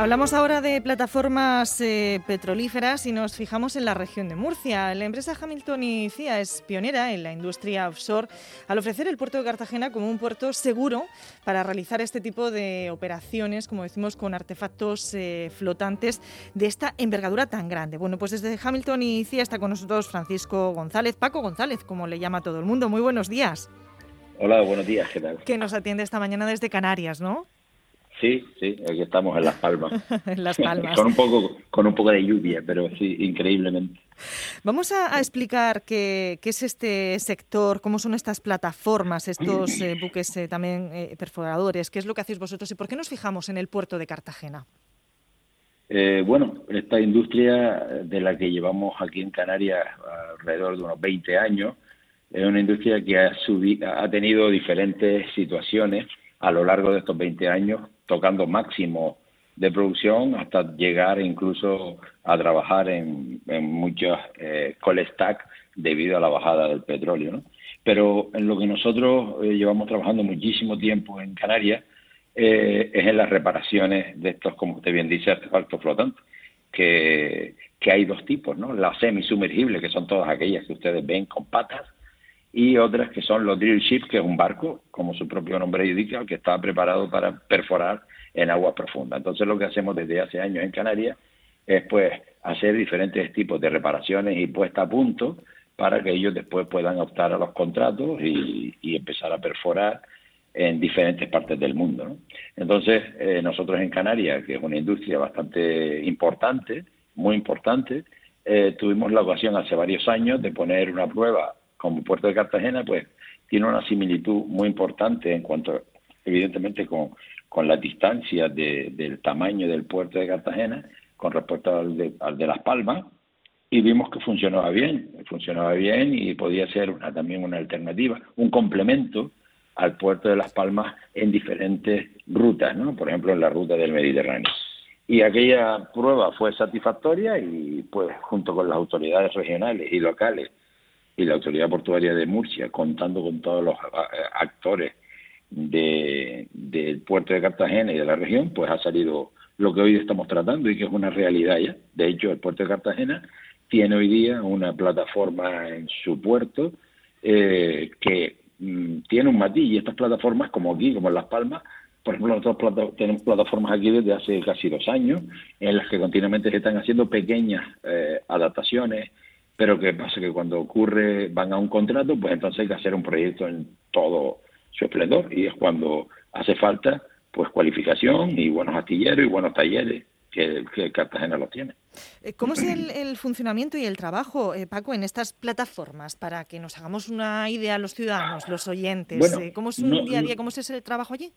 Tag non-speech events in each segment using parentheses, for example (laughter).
Hablamos ahora de plataformas eh, petrolíferas y nos fijamos en la región de Murcia. La empresa Hamilton y CIA es pionera en la industria offshore al ofrecer el puerto de Cartagena como un puerto seguro para realizar este tipo de operaciones, como decimos, con artefactos eh, flotantes de esta envergadura tan grande. Bueno, pues desde Hamilton y CIA está con nosotros Francisco González, Paco González, como le llama todo el mundo. Muy buenos días. Hola, buenos días, ¿qué tal? Que nos atiende esta mañana desde Canarias, ¿no? Sí, sí, aquí estamos en Las Palmas. (laughs) en Las Palmas. con, un poco, con un poco de lluvia, pero sí, increíblemente. Vamos a, explicar qué, qué, es este sector, cómo son estas plataformas, estos eh, buques eh, también eh, perforadores, qué es lo que hacéis vosotros y por qué nos fijamos en el puerto de Cartagena. bueno, esta industria de la que llevamos aquí en Canarias alrededor de unos 20 años, es una industria que ha, ha tenido diferentes situaciones a lo largo de estos 20 años tocando máximo de producción hasta llegar incluso a trabajar en, muchos eh, stack debido a la bajada del petróleo. Pero en lo que nosotros eh, llevamos trabajando muchísimo tiempo en Canarias eh, es en las reparaciones de estos, como usted bien dice, artefactos flotantes, que, que hay dos tipos, ¿no? Las semisumergibles, que son todas aquellas que ustedes ven con patas, y otras que son los drill ships, que es un barco, como su propio nombre indica, que está preparado para perforar en aguas profundas. Entonces lo que hacemos desde hace años en Canarias es pues hacer diferentes tipos de reparaciones y puesta a punto para que ellos después puedan optar a los contratos y, empezar a perforar en diferentes partes del mundo. Entonces, eh, nosotros en Canarias, que es una industria bastante importante, muy importante, eh, tuvimos la ocasión hace varios años de poner una prueba como Puerto de Cartagena, pues tiene una similitud muy importante en cuanto, evidentemente, con, con la distancia del tamaño del puerto de Cartagena con respecto al de, de Las Palmas y vimos que funcionaba bien, funcionaba bien y podía ser también una alternativa, un complemento al puerto de Las Palmas en diferentes rutas, ¿no? por ejemplo en la ruta del Mediterráneo. Y aquella prueba fue satisfactoria y pues junto con las autoridades regionales y locales y la Autoridad Portuaria de Murcia, contando con todos los eh, actores del puerto de Cartagena y de la región, pues ha salido lo que hoy estamos tratando y que es una realidad ya. De hecho, el puerto de Cartagena tiene hoy día una plataforma en su puerto eh, que mm, tiene un matiz y estas plataformas, como aquí, como en Las Palmas, por ejemplo, nosotros tenemos plataformas aquí desde hace casi dos años en las que continuamente se están haciendo pequeñas eh, adaptaciones, pero que pasa que cuando ocurre, van a un contrato, pues entonces hay que hacer un proyecto en todo su esplendor y es cuando hace falta pues cualificación y buenos astilleros y buenos talleres que, Cartagena los tiene. Eh, ¿Cómo es el, funcionamiento y el trabajo, eh, Paco, en estas plataformas para que nos hagamos una idea los ciudadanos, los oyentes? Eh, ¿Cómo es un día a día? ¿Cómo es el trabajo allí?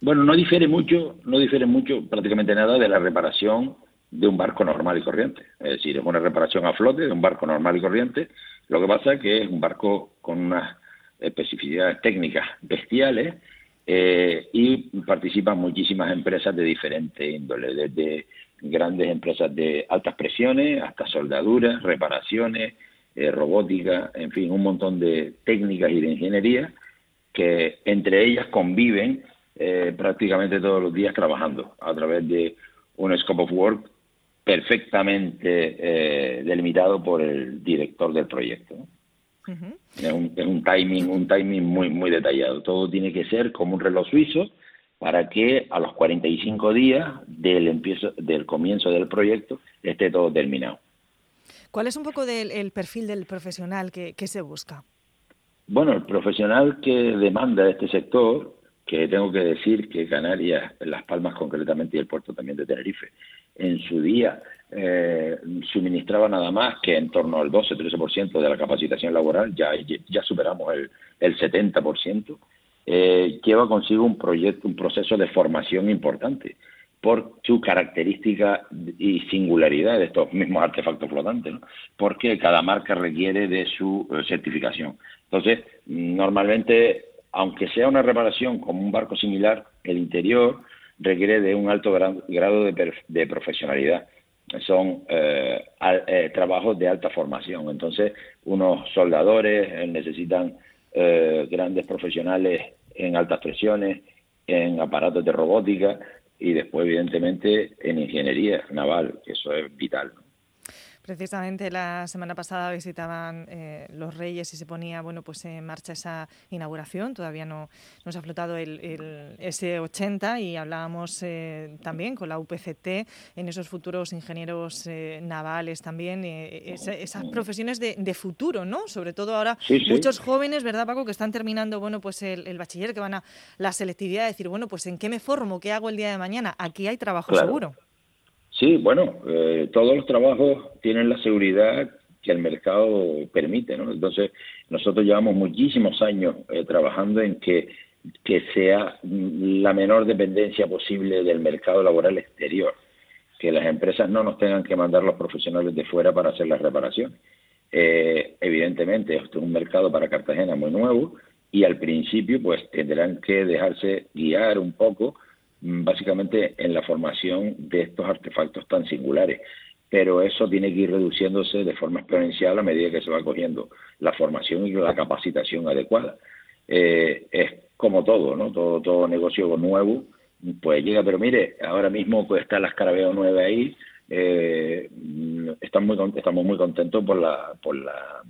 Bueno, no difiere mucho, no difiere mucho, prácticamente nada de la reparación de un barco normal y corriente. Es decir, es una reparación a flote de un barco normal y corriente. Lo que pasa es que es un barco con unas especificidades técnicas bestiales eh, y participan muchísimas empresas de diferente índole, desde grandes empresas de altas presiones hasta soldaduras, reparaciones, eh, robótica, en fin, un montón de técnicas y de ingeniería que entre ellas conviven eh, prácticamente todos los días trabajando a través de un scope of work perfectamente eh, delimitado por el director del proyecto. es, un, timing, un timing muy, muy detallado. Todo tiene que ser como un reloj suizo para que a los 45 días del, empiezo, del comienzo del proyecto esté todo terminado. ¿Cuál es un poco del, el perfil del profesional que, que se busca? Bueno, el profesional que demanda este sector que tengo que decir que Canarias, Las Palmas concretamente y el puerto también de Tenerife, en su día eh, suministraba nada más que en torno al 12-13% de la capacitación laboral, ya, ya superamos el, el 70%, eh, lleva consigo un proyecto, un proceso de formación importante por su característica y singularidad de estos mismos artefactos flotantes, ¿no? porque cada marca requiere de su eh, certificación. Entonces, normalmente aunque sea una reparación como un barco similar, el interior requiere de un alto grado de, profesionalidad. Son eh, eh, trabajos de alta formación. Entonces, unos soldadores eh, necesitan grandes profesionales en altas presiones, en aparatos de robótica, y después, evidentemente, en ingeniería naval, que eso es vital. Precisamente la semana pasada visitaban eh, los Reyes y se ponía bueno pues en marcha esa inauguración. Todavía no, nos ha flotado el, S80 y hablábamos eh, también con la UPCT en esos futuros ingenieros eh, navales también, esas profesiones de, futuro, ¿no? Sobre todo ahora muchos jóvenes, ¿verdad, Paco, que están terminando bueno pues el, bachiller, que van a la selectividad, decir, bueno, pues ¿en qué me formo? ¿Qué hago el día de mañana? Aquí hay trabajo seguro. Sí, bueno, eh, todos los trabajos tienen la seguridad que el mercado permite, ¿no? Entonces, nosotros llevamos muchísimos años eh, trabajando en que, que sea la menor dependencia posible del mercado laboral exterior, que las empresas no nos tengan que mandar los profesionales de fuera para hacer la reparación. Eh, evidentemente, esto es un mercado para Cartagena muy nuevo y al principio pues tendrán que dejarse guiar un poco básicamente en la formación de estos artefactos tan singulares. Pero eso tiene que ir reduciéndose de forma exponencial a medida que se va cogiendo la formación y la capacitación adecuada. Eh, es como todo, ¿no? Todo, todo negocio nuevo, pues llega, pero mire, ahora mismo pues está la Escarabeo 9 ahí, eh, estamos, muy, estamos muy contentos por la, por la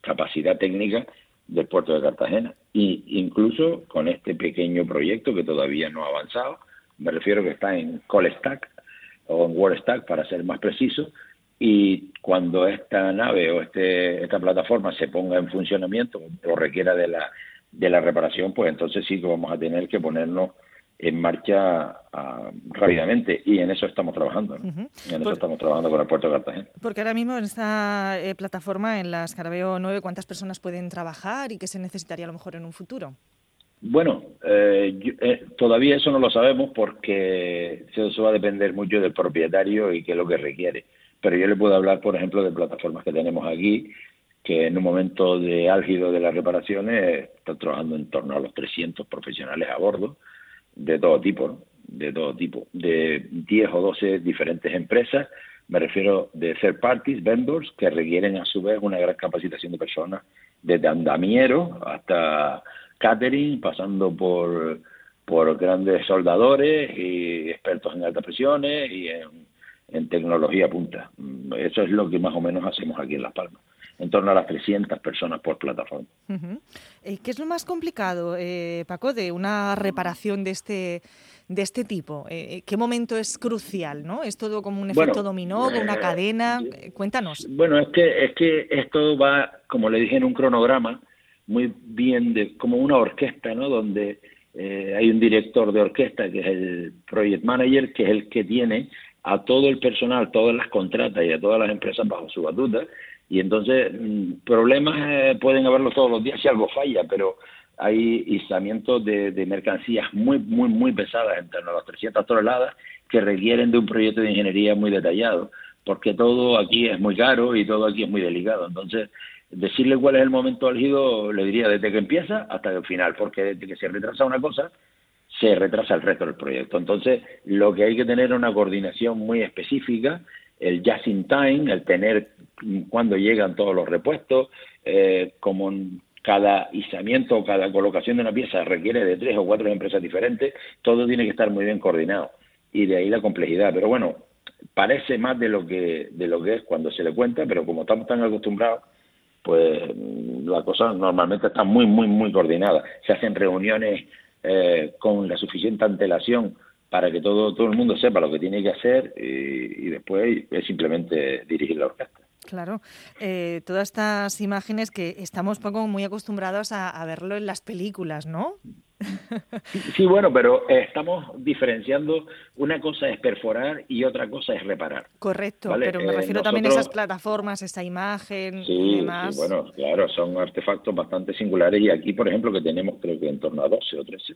capacidad técnica del puerto de Cartagena. Y incluso con este pequeño proyecto que todavía no ha avanzado, me refiero que está en Call Stack o en Word Stack para ser más preciso, y cuando esta nave o este, esta plataforma se ponga en funcionamiento o requiera de la, de la reparación, pues entonces sí que vamos a tener que ponernos en marcha ah, rápidamente y en eso estamos trabajando. En eso estamos trabajando con el puerto de Cartagena. Porque ahora mismo en esta eh, plataforma, en la Escarabeo 9, ¿cuántas personas pueden trabajar y qué se necesitaría a lo mejor en un futuro? Bueno, eh, eh, todavía eso no lo sabemos porque eso va a depender mucho del propietario y qué es lo que requiere. Pero yo le puedo hablar, por ejemplo, de plataformas que tenemos aquí, que en un momento de álgido de las reparaciones están trabajando en torno a los 300 profesionales a bordo, de todo tipo, de todo tipo, de 10 o 12 diferentes empresas, me refiero de third parties, vendors, que requieren a su vez una gran capacitación de personas, desde andamiero hasta catering, pasando por, por grandes soldadores y expertos en altas presiones y en, tecnología punta. Eso es lo que más o menos hacemos aquí en Las Palmas en torno a las 300 personas por plataforma. Eh, ¿Qué es lo más complicado, eh, Paco, de una reparación de este de este tipo? Eh, ¿Qué momento es crucial? ¿no? ¿Es todo como un efecto dominó, una cadena? Cuéntanos. Bueno, es que, es que esto va, como le dije, en un cronograma muy bien de como una orquesta, ¿no? Donde eh, hay un director de orquesta que es el project manager, que es el que tiene a todo el personal, todas las contratas y a todas las empresas bajo su batuta. Y entonces mm, problemas eh, pueden haberlos todos los días si algo falla, pero hay izamientos de, de, mercancías muy, muy, muy pesadas, en torno a las 300 toneladas, que requieren de un proyecto de ingeniería muy detallado, porque todo aquí es muy caro y todo aquí es muy delicado. Entonces, decirle cuál es el momento álgido, le diría desde que empieza hasta el final, porque desde que se retrasa una cosa, se retrasa el resto del proyecto. Entonces, lo que hay que tener es una coordinación muy específica, el just in time, el tener cuando llegan todos los repuestos, eh, como cada izamiento o cada colocación de una pieza requiere de tres o cuatro empresas diferentes, todo tiene que estar muy bien coordinado y de ahí la complejidad. Pero bueno, parece más de lo que de lo que es cuando se le cuenta, pero como estamos tan acostumbrados pues la cosa normalmente está muy, muy, muy coordinada. Se hacen reuniones eh, con la suficiente antelación para que todo, todo el mundo sepa lo que tiene que hacer y, después es simplemente dirigir la orquesta. Claro, eh, todas estas imágenes que estamos poco muy acostumbrados a, verlo en las películas, ¿no? Sí, bueno, pero estamos diferenciando. Una cosa es perforar y otra cosa es reparar. Correcto, pero me eh, refiero también a esas plataformas, esa imagen y demás. Sí, bueno, claro, son artefactos bastante singulares y aquí, por ejemplo, que tenemos creo que en torno a 12 o 13,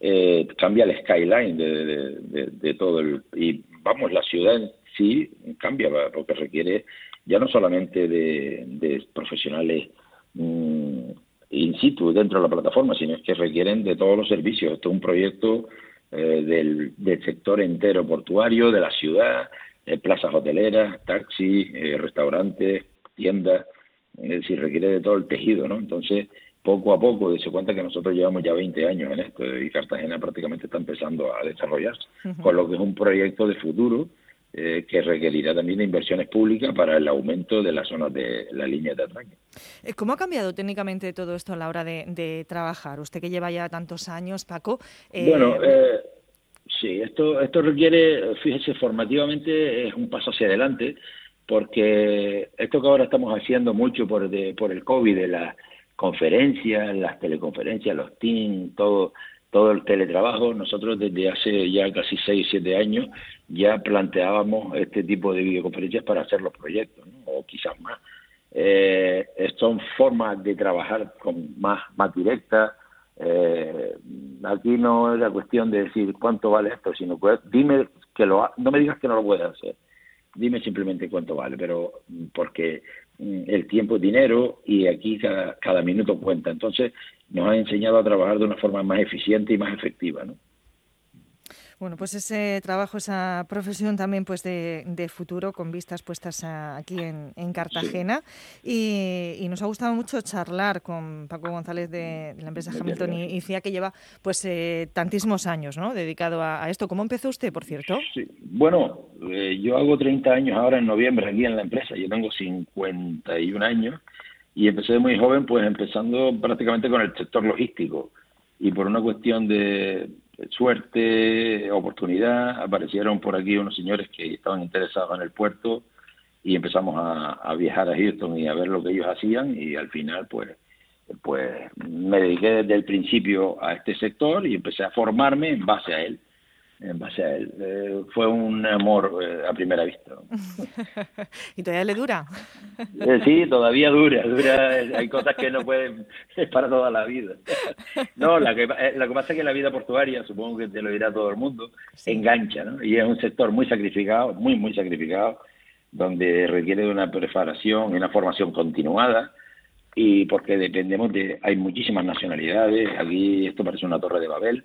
eh, cambia el skyline de, todo el... Y vamos, la ciudad en sí cambia porque requiere ya no solamente de, profesionales mm, in situ dentro de la plataforma, sino es que requieren de todos los servicios. Esto es un proyecto eh, del, sector entero portuario, de la ciudad, eh, plazas hoteleras, taxis, eh, restaurantes, tiendas, es decir, requiere de todo el tejido, ¿no? Entonces, poco a poco, se cuenta que nosotros llevamos ya 20 años en esto y Cartagena prácticamente está empezando a desarrollarse, con lo que es un proyecto de futuro eh, que requerirá también de inversiones públicas para el aumento de las zonas de la línea de atraque. Eh, ¿Cómo ha cambiado técnicamente todo esto a la hora de, trabajar? Usted que lleva ya tantos años, Paco. Eh... Bueno, eh, sí, esto, esto requiere, fíjese, formativamente es un paso hacia adelante, porque esto que ahora estamos haciendo mucho por, por el COVID, de las conferencias, las teleconferencias, los Teams, todo todo el teletrabajo, nosotros desde hace ya casi 6, 7 años ya planteábamos este tipo de videoconferencias para hacer los proyectos, o quizás más. Eh, son formas de trabajar con más, más directas. Eh, aquí no es la cuestión de decir cuánto vale esto, sino que dime que lo no me digas que no lo puedes hacer, dime simplemente cuánto vale, pero porque mm, el tiempo es dinero y aquí cada minuto cuenta. Entonces, nos ha enseñado a trabajar de una forma más eficiente y más efectiva. ¿no? Bueno, pues ese trabajo, esa profesión también pues de, futuro con vistas puestas aquí en, Cartagena y, nos ha gustado mucho charlar con Paco González de, la empresa Hamilton y, CIA que lleva pues eh, tantísimos años ¿no? dedicado a, esto. ¿Cómo empezó usted, por cierto? Sí. Bueno, eh, yo hago 30 años ahora en noviembre aquí en la empresa, yo tengo 51 años y empecé muy joven, pues empezando prácticamente con el sector logístico. Y por una cuestión de suerte, oportunidad, aparecieron por aquí unos señores que estaban interesados en el puerto y empezamos a, viajar a Houston y a ver lo que ellos hacían y al final pues pues me dediqué desde el principio a este sector y empecé a formarme en base a él en base a él. Eh, fue un amor eh, a primera vista. (laughs) ¿Y todavía le dura? Eh, sí, todavía dura, dura. Hay cosas que no pueden, es para toda la vida. No, la que, lo que pasa es que la vida portuaria, supongo que te lo dirá todo el mundo, engancha, ¿no? Y es un sector muy sacrificado, muy, muy sacrificado, donde requiere de una preparación y una formación continuada y porque dependemos de, hay muchísimas nacionalidades, aquí esto parece una torre de Babel,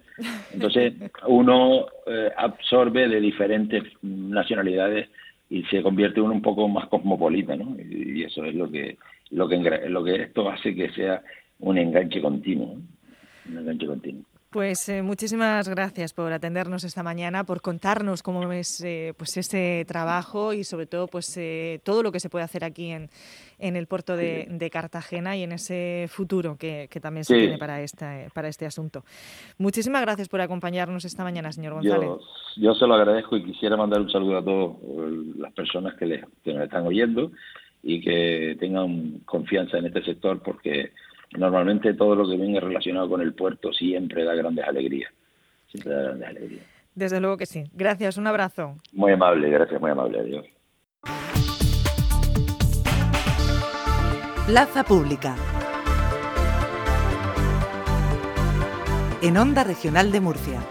entonces (laughs) uno eh, absorbe de diferentes nacionalidades y se convierte uno un poco más cosmopolita, ¿no? Y, eso es lo que, lo que, lo que esto hace que sea un enganche continuo, un enganche continuo. Pues eh, muchísimas gracias por atendernos esta mañana, por contarnos cómo es eh, pues ese trabajo y sobre todo pues eh, todo lo que se puede hacer aquí en, en el puerto de, Cartagena y en ese futuro que, también se tiene para este, para este asunto. Muchísimas gracias por acompañarnos esta mañana, señor González. Yo, se lo agradezco y quisiera mandar un saludo a todas las personas que, les, que nos están oyendo y que tengan confianza en este sector porque normalmente todo lo que viene relacionado con el puerto siempre da grandes alegrías. Siempre da grandes alegrías. Desde luego que sí. Gracias, un abrazo. Muy amable, gracias, muy amable. Adiós. Plaza Pública. En Onda Regional de Murcia.